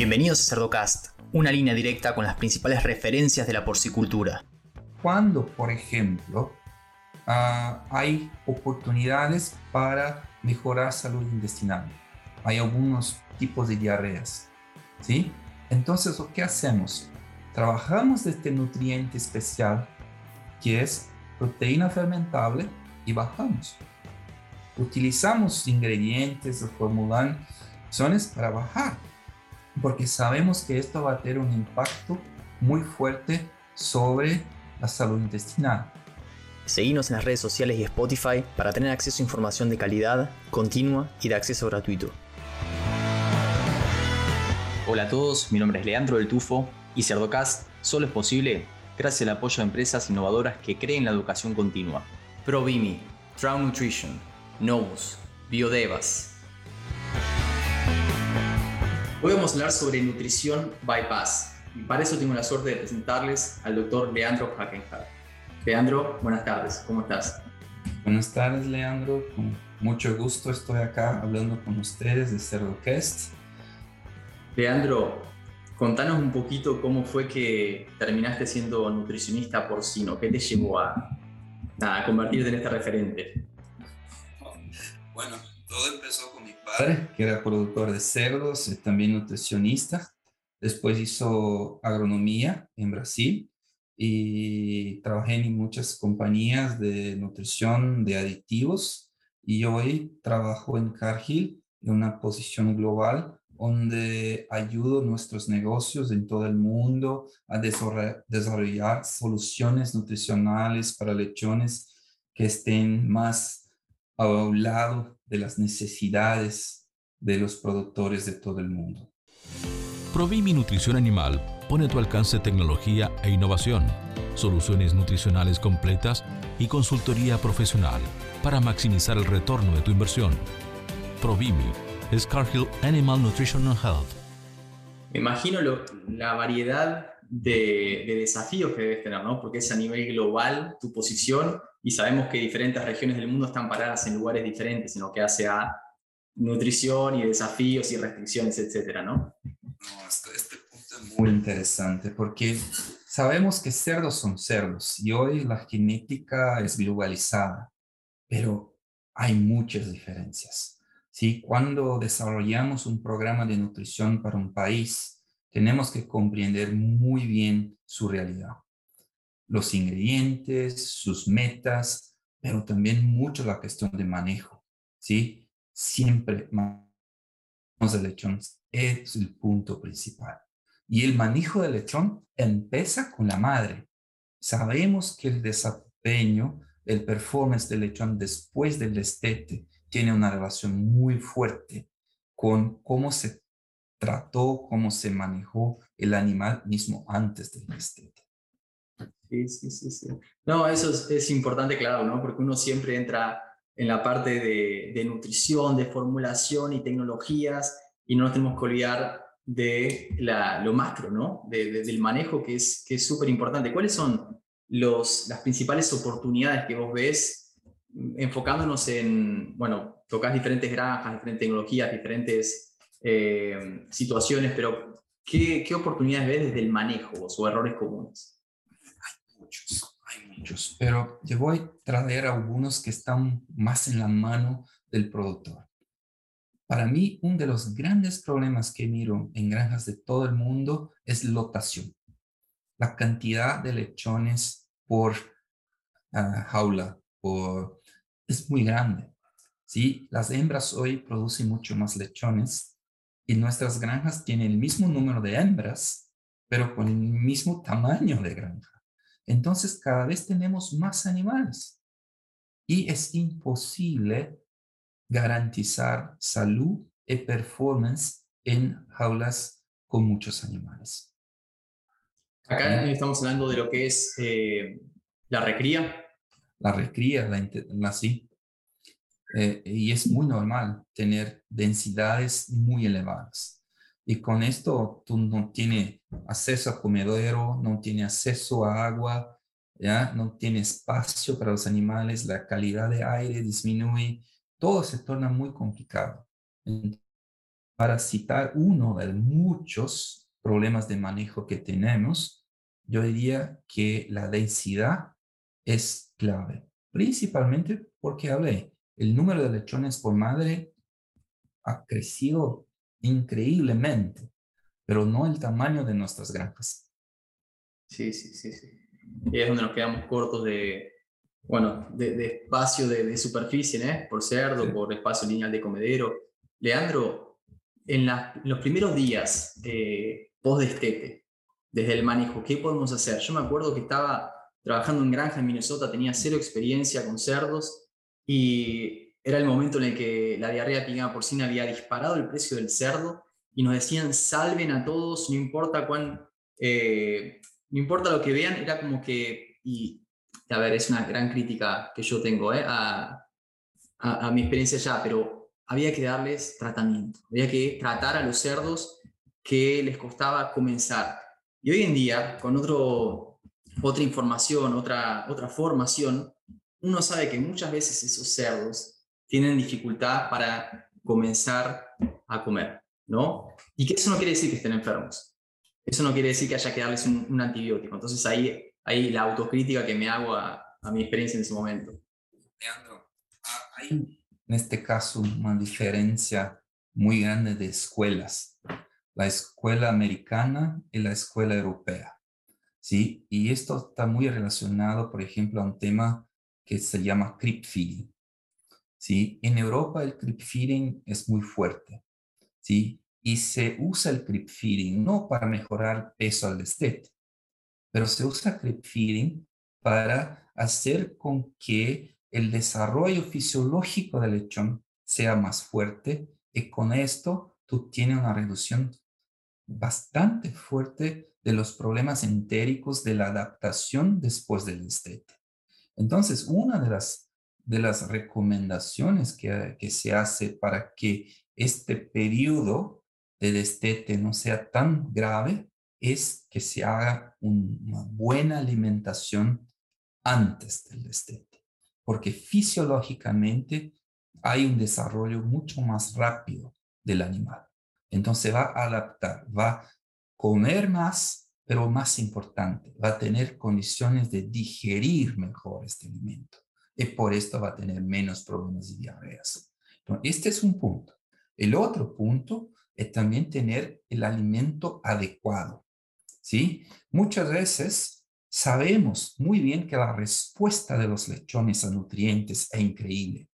Bienvenidos a Cerdocast, una línea directa con las principales referencias de la porcicultura. Cuando, por ejemplo, ah, hay oportunidades para mejorar salud intestinal, hay algunos tipos de diarreas, ¿sí? Entonces, ¿qué hacemos? Trabajamos este nutriente especial que es proteína fermentable y bajamos. Utilizamos ingredientes o formulaciones para bajar, porque sabemos que esto va a tener un impacto muy fuerte sobre la salud intestinal. Seguimos en las redes sociales y Spotify para tener acceso a información de calidad, continua y de acceso gratuito. Hola a todos, mi nombre es Leandro del Tufo y Cerdocast solo es posible gracias al apoyo de empresas innovadoras que creen la educación continua. Provimi, Drown Nutrition, Novus, Biodevas. Hoy vamos a hablar sobre nutrición bypass y para eso tengo la suerte de presentarles al doctor Leandro Hackenhart. Leandro, buenas tardes, ¿cómo estás? Buenas tardes, Leandro. Con mucho gusto estoy acá hablando con ustedes de Cerdocast. Leandro, contanos un poquito cómo fue que terminaste siendo nutricionista porcino. ¿Qué te llevó a, a convertirte en este referente? Bueno, todo empezó con padre, que era productor de cerdos, también nutricionista. Después hizo agronomía en Brasil y trabajé en muchas compañías de nutrición de aditivos y hoy trabajo en Cargill en una posición global donde ayudo nuestros negocios en todo el mundo a desarrollar soluciones nutricionales para lechones que estén más a un lado de las necesidades de los productores de todo el mundo. Provimi Nutrición Animal pone a tu alcance tecnología e innovación, soluciones nutricionales completas y consultoría profesional para maximizar el retorno de tu inversión. Provimi es Cargill Animal Nutrition and Health. Me imagino la variedad de, de, desafíos que debes tener, ¿no? Porque es a nivel global tu posición y sabemos que diferentes regiones del mundo están paradas en lugares diferentes en lo que hace a nutrición y desafíos y restricciones, etcétera, ¿no? No, este, este punto es muy interesante porque sabemos que cerdos son cerdos y hoy la genética es globalizada, pero hay muchas diferencias. ¿sí? Cuando desarrollamos un programa de nutrición para un país, tenemos que comprender muy bien su realidad, los ingredientes, sus metas, pero también mucho la cuestión de manejo, ¿sí? Siempre de lechón es el punto principal. Y el manejo del lechón empieza con la madre. Sabemos que el desempeño, el performance del lechón después del destete tiene una relación muy fuerte con cómo se trató, cómo se manejó el animal mismo antes del destete. Sí, sí, sí, sí. No, eso es, es, importante, claro, ¿no? Porque uno siempre entra en la parte de, nutrición, de formulación y tecnologías y no nos tenemos que olvidar de la, lo macro, ¿no? De, de, del manejo que es que es súper importante. ¿Cuáles son los, las principales oportunidades que vos ves enfocándonos en, bueno, tocas diferentes granjas, diferentes tecnologías, diferentes eh, situaciones, pero ¿qué, ¿qué, oportunidades ves desde el manejo o errores comunes? Hay muchos, hay muchos, pero yo voy a traer algunos que están más en la mano del productor. Para mí, uno de los grandes problemas que miro en granjas de todo el mundo es lotación. La cantidad de lechones por uh, jaula por, es muy grande. ¿sí? Las hembras hoy producen mucho más lechones y nuestras granjas tienen el mismo número de hembras, pero con el mismo tamaño de granja. Entonces, cada vez tenemos más animales y es imposible garantizar salud y performance en jaulas con muchos animales. Acá estamos hablando de lo que es eh, la recría. La recría, la, la sí. Eh, y es muy normal tener densidades muy elevadas. Y con esto tú no tienes acceso a comedero, no tienes acceso a agua, ¿ya? no tienes espacio para los animales, la calidad de aire disminuye, todo se torna muy complicado. para citar uno de muchos problemas de manejo que tenemos, yo diría que la densidad es clave, principalmente porque hablé, el número de lechones por madre ha crecido increíblemente, pero no el tamaño de nuestras granjas. Sí, sí, sí, sí. Y es donde nos quedamos cortos de, bueno, de, espacio de, superficie, ¿eh? Por cerdo, por espacio lineal de comedero. Leandro, en, los primeros días eh, post-destete, desde el manejo, ¿qué podemos hacer? Yo me acuerdo que estaba trabajando en granja en Minnesota, tenía cero experiencia con cerdos y era el momento en el que la diarrea pingada porcina había disparado el precio del cerdo y nos decían salven a todos, no importa cuán, eh, no importa lo que vean, era como que, y a ver, es una gran crítica que yo tengo eh, a, a, mi experiencia ya, pero había que darles tratamiento, había que tratar a los cerdos que les costaba comenzar. Y hoy en día, con otro, otra información, otra, otra formación, uno sabe que muchas veces esos cerdos tienen dificultad para comenzar a comer, ¿no? Y que eso no quiere decir que estén enfermos. Eso no quiere decir que haya que darles un, antibiótico. Entonces ahí, ahí la autocrítica que me hago a, a mi experiencia en ese momento. Leandro, hay en este caso una diferencia muy grande de escuelas. La escuela americana y la escuela europea. ¿sí? Y esto está muy relacionado, por ejemplo, a un tema que se llama creep feeding. ¿sí? En Europa el creep feeding es muy fuerte. ¿sí? Y se usa el creep feeding no para mejorar peso al destete, pero se usa creep feeding para hacer con que el desarrollo fisiológico del lechón sea más fuerte y con esto tú tienes una reducción bastante fuerte de los problemas entéricos de la adaptación después del destete. Entonces, una de las, de las recomendaciones que, que se hace para que este periodo de destete no sea tan grave es que se haga una buena alimentación antes del destete, porque fisiológicamente hay un desarrollo mucho más rápido del animal. Entonces va a adaptar, va a comer más, pero más importante, va a tener condiciones de digerir mejor este alimento. Y por esto va a tener menos problemas de diarreas. este es un punto. El otro punto es también tener el alimento adecuado. ¿sí? Muchas veces sabemos muy bien que la respuesta de los lechones a nutrientes es increíble.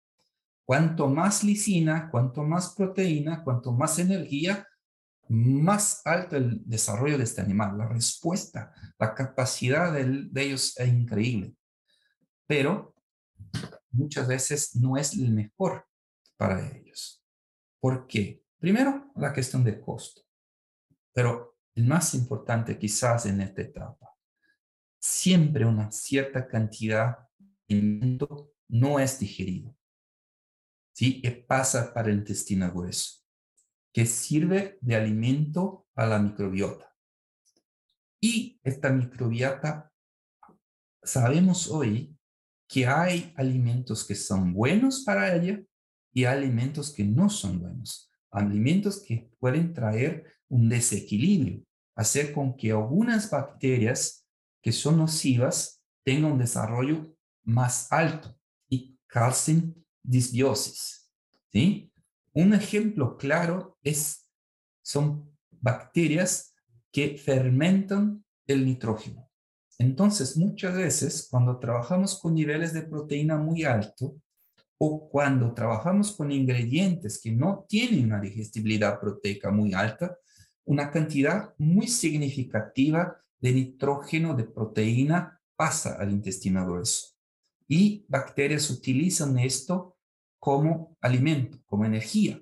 Cuanto más lisina, cuanto más proteína, cuanto más energía, más alto el desarrollo de este animal. La respuesta, la capacidad de, ellos es increíble. Pero muchas veces no es el mejor para ellos. ¿Por qué? Primero, la cuestión de costo. Pero el más importante quizás en esta etapa, siempre una cierta cantidad de alimento no es digerido. ¿sí? que pasa para el intestino grueso, que sirve de alimento a la microbiota. Y esta microbiota, sabemos hoy que hay alimentos que son buenos para ella y alimentos que no son buenos. Alimentos que pueden traer un desequilibrio, hacer con que algunas bacterias que son nocivas tengan un desarrollo más alto y causen disbiosis. ¿sí? Un ejemplo claro es, son bacterias que fermentan el nitrógeno. Entonces, muchas veces cuando trabajamos con niveles de proteína muy alto o cuando trabajamos con ingredientes que no tienen una digestibilidad proteica muy alta, una cantidad muy significativa de nitrógeno de proteína pasa al intestino grueso. Y bacterias utilizan esto como alimento, como energía.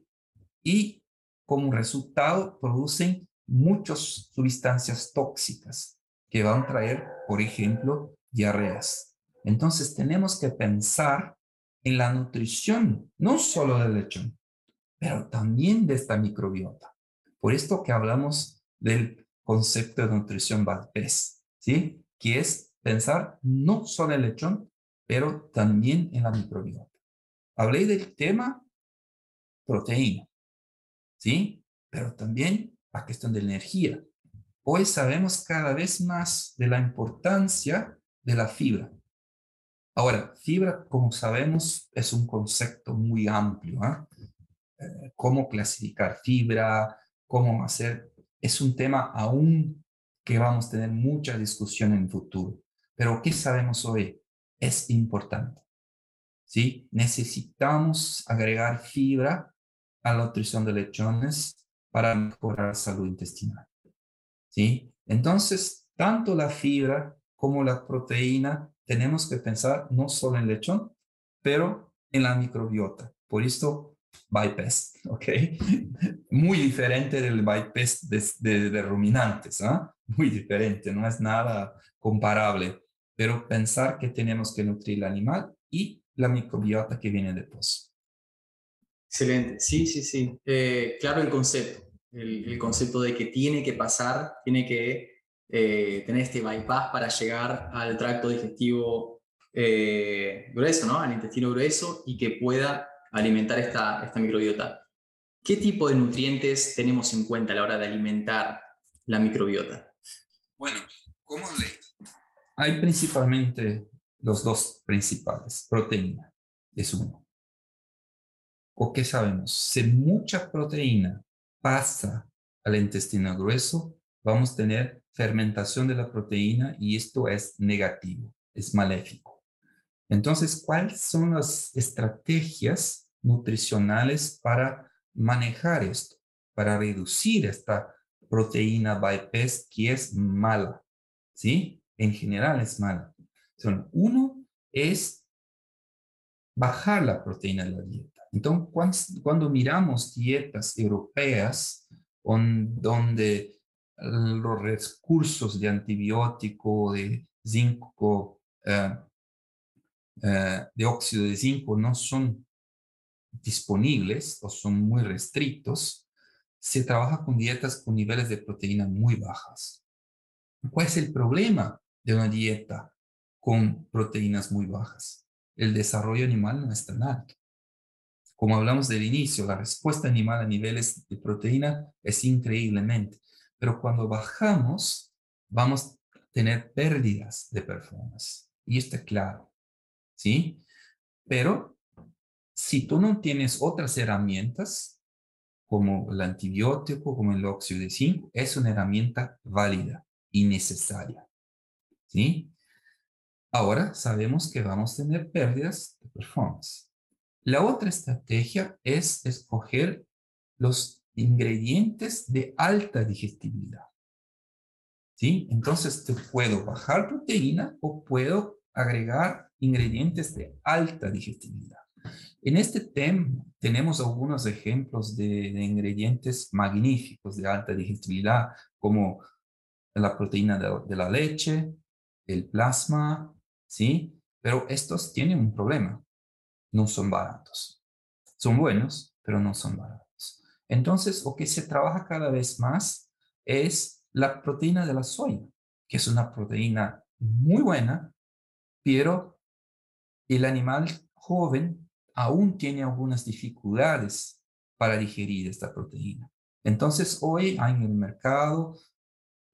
Y como resultado producen muchas sustancias tóxicas que van a traer, por ejemplo, diarreas. Entonces tenemos que pensar en la nutrición, no solo del lechón, pero también de esta microbiota. Por esto que hablamos del concepto de nutrición Valdés, ¿sí? Que es pensar no solo en el lechón, pero también en la microbiota hablé del tema proteína, ¿sí? pero también la cuestión de energía. Hoy sabemos cada vez más de la importancia de la fibra. Ahora, fibra, como sabemos, es un concepto muy amplio. ¿ah? Eh, cómo clasificar fibra, cómo hacer, es un tema aún que vamos a tener mucha discusión en el futuro. Pero ¿qué sabemos hoy? Es importante. ¿Sí? Necesitamos agregar fibra a la nutrición de lechones para mejorar la salud intestinal. ¿sí? Entonces, tanto la fibra como la proteína tenemos que pensar no solo en lechón, pero en la microbiota. Por esto, bypass, ¿ok? Muy diferente del bypass de, de, ruminantes, ¿ah? Muy diferente, no es nada comparable. Pero pensar que tenemos que nutrir el animal y la microbiota que viene de pozo. Excelente, sí, sí, sí. Eh, claro el concepto, el, el, concepto de que tiene que pasar, tiene que eh, tener este bypass para llegar al tracto digestivo eh, grueso, ¿no? al intestino grueso y que pueda alimentar esta, esta microbiota. ¿Qué tipo de nutrientes tenemos en cuenta a la hora de alimentar la microbiota? Bueno, ¿cómo le? Hay principalmente los dos principales, proteína es uno. ¿O qué sabemos? Si mucha proteína pasa al intestino grueso, vamos a tener fermentación de la proteína y esto es negativo, es maléfico. Entonces, ¿cuáles son las estrategias nutricionales para manejar esto, para reducir esta proteína bypass que es mala? ¿Sí? En general es mala. Uno es bajar la proteína de la dieta. Entonces, cuando, cuando miramos dietas europeas donde los recursos de antibiótico, de zinco, eh, eh, de óxido de zinco no son disponibles o son muy restrictos, se trabaja con dietas con niveles de proteína muy bajas. ¿Cuál es el problema de una dieta con proteínas muy bajas? El desarrollo animal no es tan alto. Como hablamos del inicio, la respuesta animal a niveles de proteína es increíblemente pero cuando bajamos, vamos a tener pérdidas de performance. Y está claro, ¿sí? Pero si tú no tienes otras herramientas, como el antibiótico, como el óxido de zinc, es una herramienta válida y necesaria, ¿sí? Ahora sabemos que vamos a tener pérdidas de performance. La otra estrategia es escoger los ingredientes de alta digestibilidad. ¿Sí? Entonces, te puedo bajar proteína o puedo agregar ingredientes de alta digestibilidad. En este tema tenemos algunos ejemplos de, ingredientes magníficos de alta digestibilidad, como la proteína de, de la leche, el plasma, ¿sí? Pero estos tienen un problema. No son baratos. Son buenos, pero no son baratos. Entonces, lo que se trabaja cada vez más es la proteína de la soya, que es una proteína muy buena, pero el animal joven aún tiene algunas dificultades para digerir esta proteína. Entonces, hoy hay en el mercado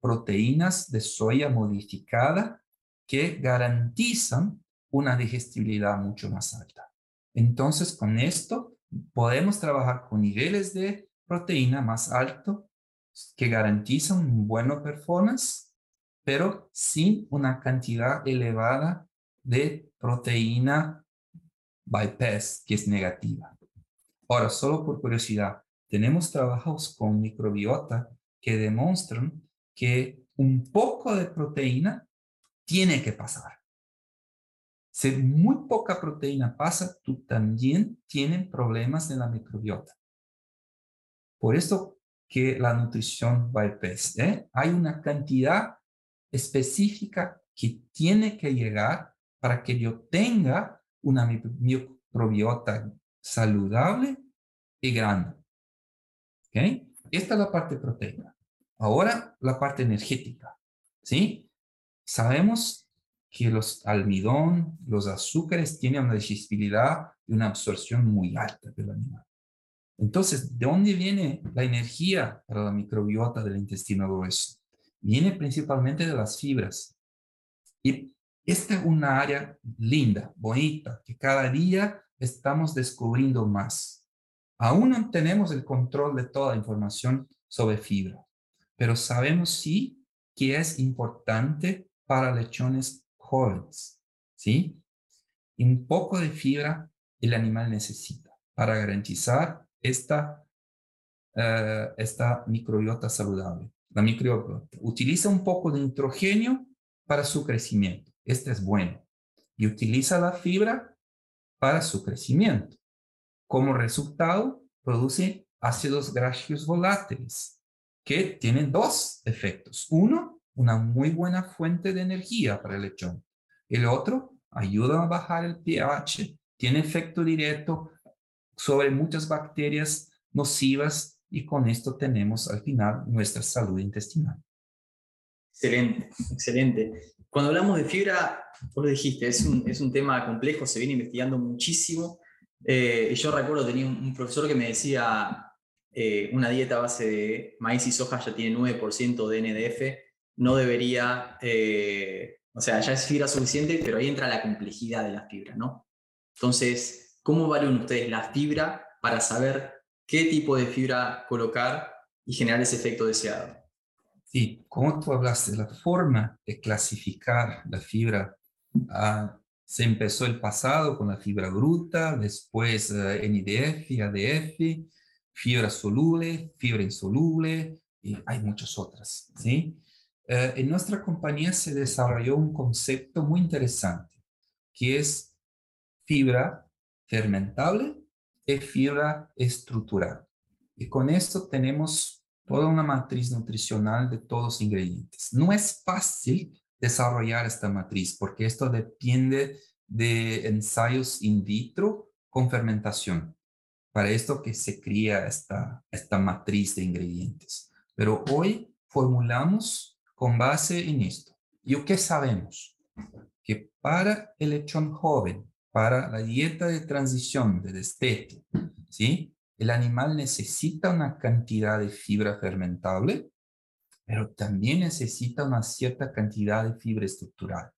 proteínas de soya modificada que garantizan una digestibilidad mucho más alta. Entonces, con esto podemos trabajar con niveles de proteína más alto que garantizan un buen performance, pero sin una cantidad elevada de proteína bypass, que es negativa. Ahora, solo por curiosidad, tenemos trabajos con microbiota que demuestran que un poco de proteína tiene que pasar. Si muy poca proteína pasa, tú también tienes problemas en la microbiota. Por eso que la nutrición bypass, ¿eh? hay una cantidad específica que tiene que llegar para que yo tenga una microbiota saludable y grande. ¿Okay? Esta es la parte proteína. Ahora la parte energética. ¿sí? Sabemos que los almidón, los azúcares tienen una digestibilidad y una absorción muy alta del animal. Entonces, ¿de dónde viene la energía para la microbiota del intestino grueso? Viene principalmente de las fibras. Y esta es una área linda, bonita, que cada día estamos descubriendo más. Aún no tenemos el control de toda la información sobre fibra, pero sabemos sí que es importante para lechones jóvenes, ¿sí? un poco de fibra el animal necesita para garantizar esta, uh, esta microbiota saludable. La microbiota utiliza un poco de nitrógeno para su crecimiento. Este es bueno. Y utiliza la fibra para su crecimiento. Como resultado, produce ácidos grasos volátiles que tienen dos efectos. Uno, una muy buena fuente de energía para el lechón. El otro, ayuda a bajar el pH, tiene efecto directo sobre muchas bacterias nocivas y con esto tenemos al final nuestra salud intestinal. Excelente, excelente. Cuando hablamos de fibra, vos lo dijiste, es un, es un tema complejo, se viene investigando muchísimo. Eh, yo recuerdo, tenía un, profesor que me decía, eh, una dieta a base de maíz y soja ya tiene 9% de NDF, no debería, eh, o sea, ya es fibra suficiente, pero ahí entra la complejidad de la fibra, ¿no? Entonces, ¿cómo valen ustedes la fibra para saber qué tipo de fibra colocar y generar ese efecto deseado? Sí, como tú hablaste, la forma de clasificar la fibra ah, se empezó el pasado con la fibra bruta, después uh, NDF, ADF, fibra soluble, fibra insoluble, y hay muchas otras, ¿sí? Eh, en nuestra compañía se desarrolló un concepto muy interesante, que es fibra fermentable y fibra estructural. Y con esto tenemos toda una matriz nutricional de todos los ingredientes. No es fácil desarrollar esta matriz porque esto depende de ensayos in vitro con fermentación. Para esto que se cría esta, esta matriz de ingredientes. Pero hoy formulamos con base en esto. ¿Y qué sabemos? Que para el lechón joven, para la dieta de transición de destete, ¿sí? El animal necesita una cantidad de fibra fermentable, pero también necesita una cierta cantidad de fibra estructural.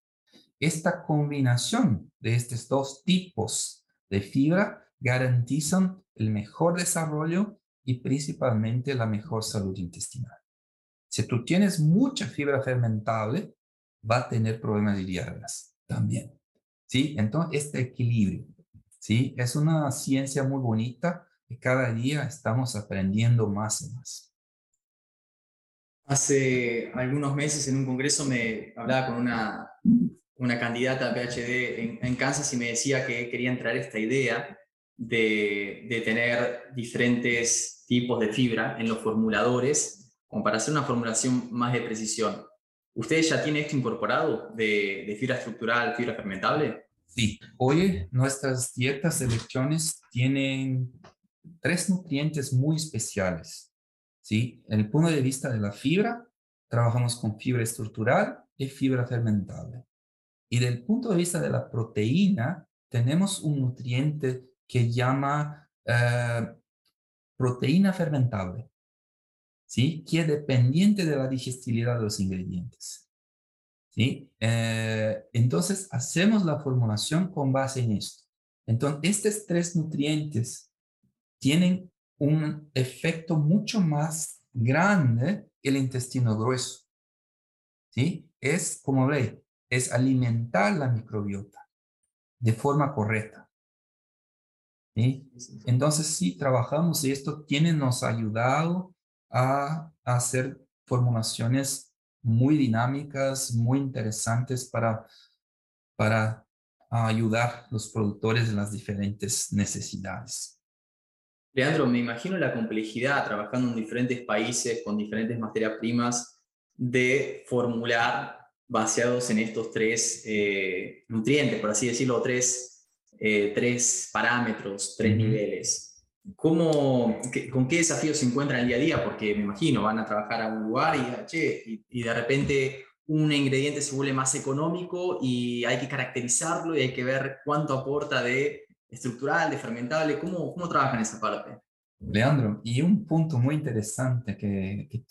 Esta combinación de estos dos tipos de fibra garantizan el mejor desarrollo y principalmente la mejor salud intestinal. Si tú tienes mucha fibra fermentable, va a tener problemas de diarreas también. ¿Sí? Entonces, este equilibrio, ¿sí? Es una ciencia muy bonita y cada día estamos aprendiendo más y más. Hace algunos meses en un congreso me hablaba con una, una candidata a PhD en, Kansas y me decía que quería entrar esta idea de, de tener diferentes tipos de fibra en los formuladores como para hacer una formulación más de precisión. ¿Ustedes ya tienen esto incorporado de, fibra estructural, fibra fermentable? Sí, hoy nuestras dietas de lecciones tienen tres nutrientes muy especiales. ¿sí? En el punto de vista de la fibra, trabajamos con fibra estructural y fibra fermentable. Y del punto de vista de la proteína, tenemos un nutriente que llama eh, proteína fermentable. ¿Sí? que es dependiente de la digestibilidad de los ingredientes. ¿sí? Eh, entonces, hacemos la formulación con base en esto. Entonces, estos tres nutrientes tienen un efecto mucho más grande que el intestino grueso. ¿sí? Es, como ve, es alimentar la microbiota de forma correcta. ¿sí? Entonces, sí, trabajamos y esto tiene nos ayudado a hacer formulaciones muy dinámicas, muy interesantes para, para ayudar a los productores en las diferentes necesidades. Leandro, me imagino la complejidad trabajando en diferentes países con diferentes materias primas de formular baseados en estos tres eh, nutrientes, por así decirlo, tres, eh, tres parámetros, tres niveles. ¿Cómo, ¿Con qué desafíos se encuentran el día a día? Porque me imagino, van a trabajar a un lugar y, y, de repente un ingrediente se vuelve más económico y hay que caracterizarlo y hay que ver cuánto aporta de estructural, de fermentable. ¿Cómo, cómo trabajan esa parte? Leandro, y un punto muy interesante que, que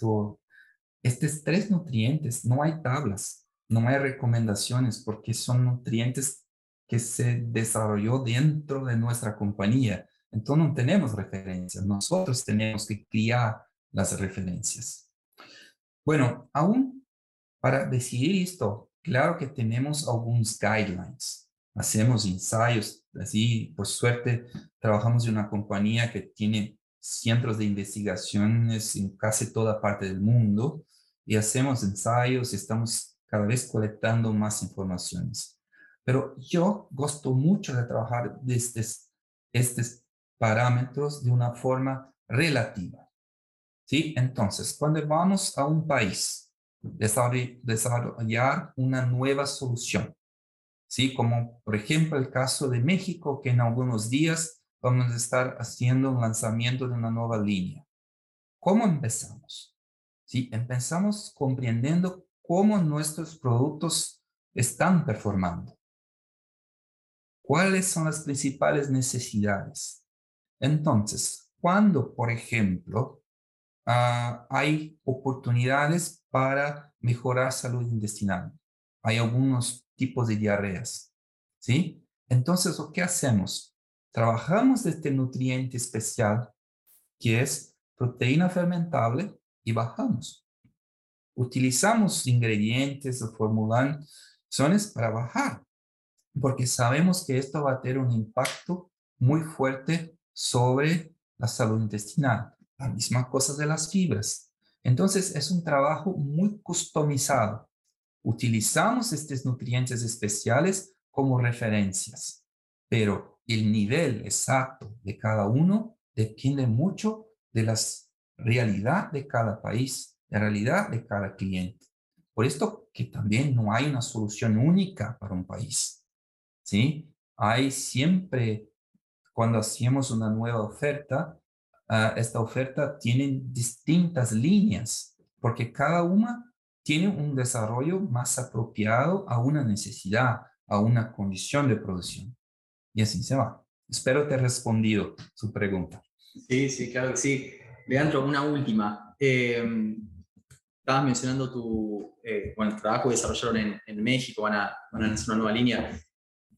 estos tres nutrientes, no hay tablas, no hay recomendaciones porque son nutrientes que se desarrolló dentro de nuestra compañía. Entonces no tenemos referencias, nosotros tenemos que criar las referencias. Bueno, aún para decidir esto, claro que tenemos algunos guidelines. Hacemos ensayos, así por suerte trabajamos en una compañía que tiene centros de investigaciones en casi toda parte del mundo y hacemos ensayos estamos cada vez colectando más informaciones. Pero yo gosto mucho de trabajar de estos, estos parámetros de una forma relativa. ¿Sí? Entonces, cuando vamos a un país, desarrollar una nueva solución, ¿sí? Como por ejemplo el caso de México, que en algunos días vamos a estar haciendo un lanzamiento de una nueva línea. ¿Cómo empezamos? ¿Sí? Empezamos comprendiendo cómo nuestros productos están performando. ¿Cuáles son las principales necesidades? Entonces, cuando, por ejemplo, ah, hay oportunidades para mejorar salud intestinal, hay algunos tipos de diarreas, ¿sí? Entonces, ¿qué hacemos? Trabajamos este nutriente especial que es proteína fermentable y bajamos. Utilizamos ingredientes o formulaciones para bajar, porque sabemos que esto va a tener un impacto muy fuerte sobre la salud intestinal. La misma cosa de las fibras. Entonces es un trabajo muy customizado. Utilizamos estos nutrientes especiales como referencias, pero el nivel exacto de cada uno depende mucho de la realidad de cada país, de la realidad de cada cliente. Por esto que también no hay una solución única para un país. ¿sí? Hay siempre cuando hacemos una nueva oferta, uh, esta oferta tiene distintas líneas, porque cada una tiene un desarrollo más apropiado a una necesidad, a una condición de producción. Y así se va. Espero te he respondido su pregunta. Sí, sí, claro que sí. Leandro, una última. Eh, estabas mencionando tu eh, bueno, trabajo que desarrollaron en, en México, van a, van a hacer una nueva línea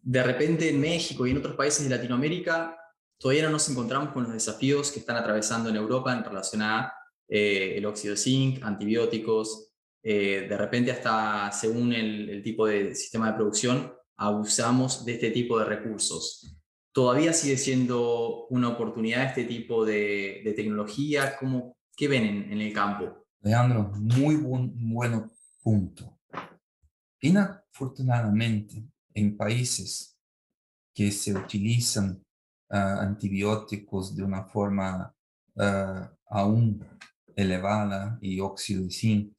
de repente en México y en otros países de Latinoamérica todavía no nos encontramos con los desafíos que están atravesando en Europa en relación a eh, el óxido de zinc, antibióticos, eh, de repente hasta según el, tipo de sistema de producción abusamos de este tipo de recursos. ¿Todavía sigue siendo una oportunidad este tipo de, tecnología? ¿Cómo, ¿Qué ven en, el campo? Leandro, muy buen bueno punto. Inafortunadamente, en países que se utilizan ah, antibióticos de una forma ah, aún elevada de zinc,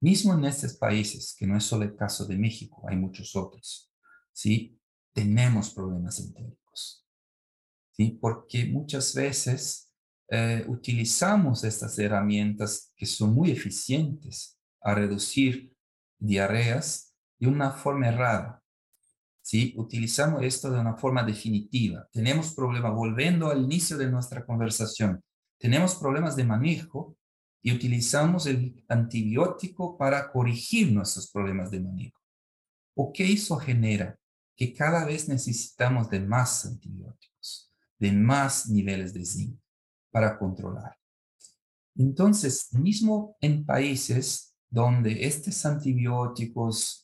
mismo en estos países, que no es solo el caso de México, hay muchos otros, ¿sí? Tenemos problemas entéricos, ¿sí? Porque muchas veces eh, utilizamos estas herramientas que son muy eficientes a reducir diarreas de una forma errada. ¿sí? Utilizamos esto de una forma definitiva. Tenemos problemas, volviendo al inicio de nuestra conversación, tenemos problemas de manejo y utilizamos el antibiótico para corregir nuestros problemas de manejo. ¿O qué eso genera? Que cada vez necesitamos de más antibióticos, de más niveles de zinc para controlar. Entonces, mismo en países donde estos antibióticos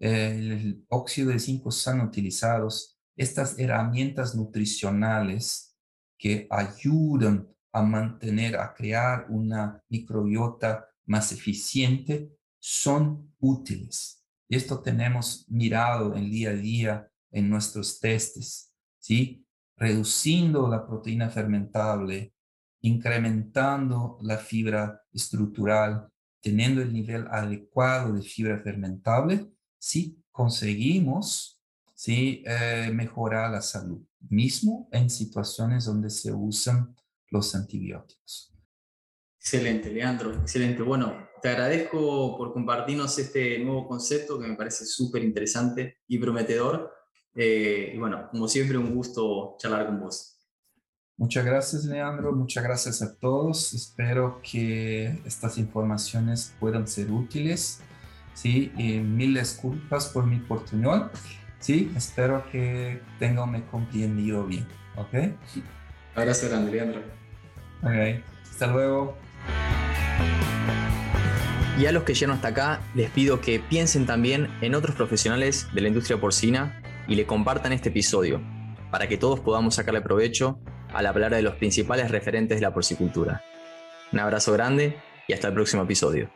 el óxido de zinc son utilizados, estas herramientas nutricionales que ayudan a mantener, a crear una microbiota más eficiente, son útiles. Esto tenemos mirado en día a día en nuestros testes, ¿sí? Reduciendo la proteína fermentable, incrementando la fibra estructural, teniendo el nivel adecuado de fibra fermentable, si conseguimos ¿sí? Eh, mejorar la salud, mismo en situaciones donde se usan los antibióticos. Excelente, Leandro, excelente. Bueno, te agradezco por compartirnos este nuevo concepto que me parece súper interesante y prometedor. Eh, y bueno, como siempre, un gusto charlar con vos. Muchas gracias, Leandro. Muchas gracias a todos. Espero que estas informaciones puedan ser útiles. Sí, y mil disculpas por mi portuñol. Sí, espero que tengan comprendido bien. ¿Ok? Gracias grande, Leandro. Ok, hasta luego. Y a los que llegan hasta acá, les pido que piensen también en otros profesionales de la industria porcina y le compartan este episodio para que todos podamos sacarle provecho al hablar de los principales referentes de la porcicultura. Un abrazo grande y hasta el próximo episodio.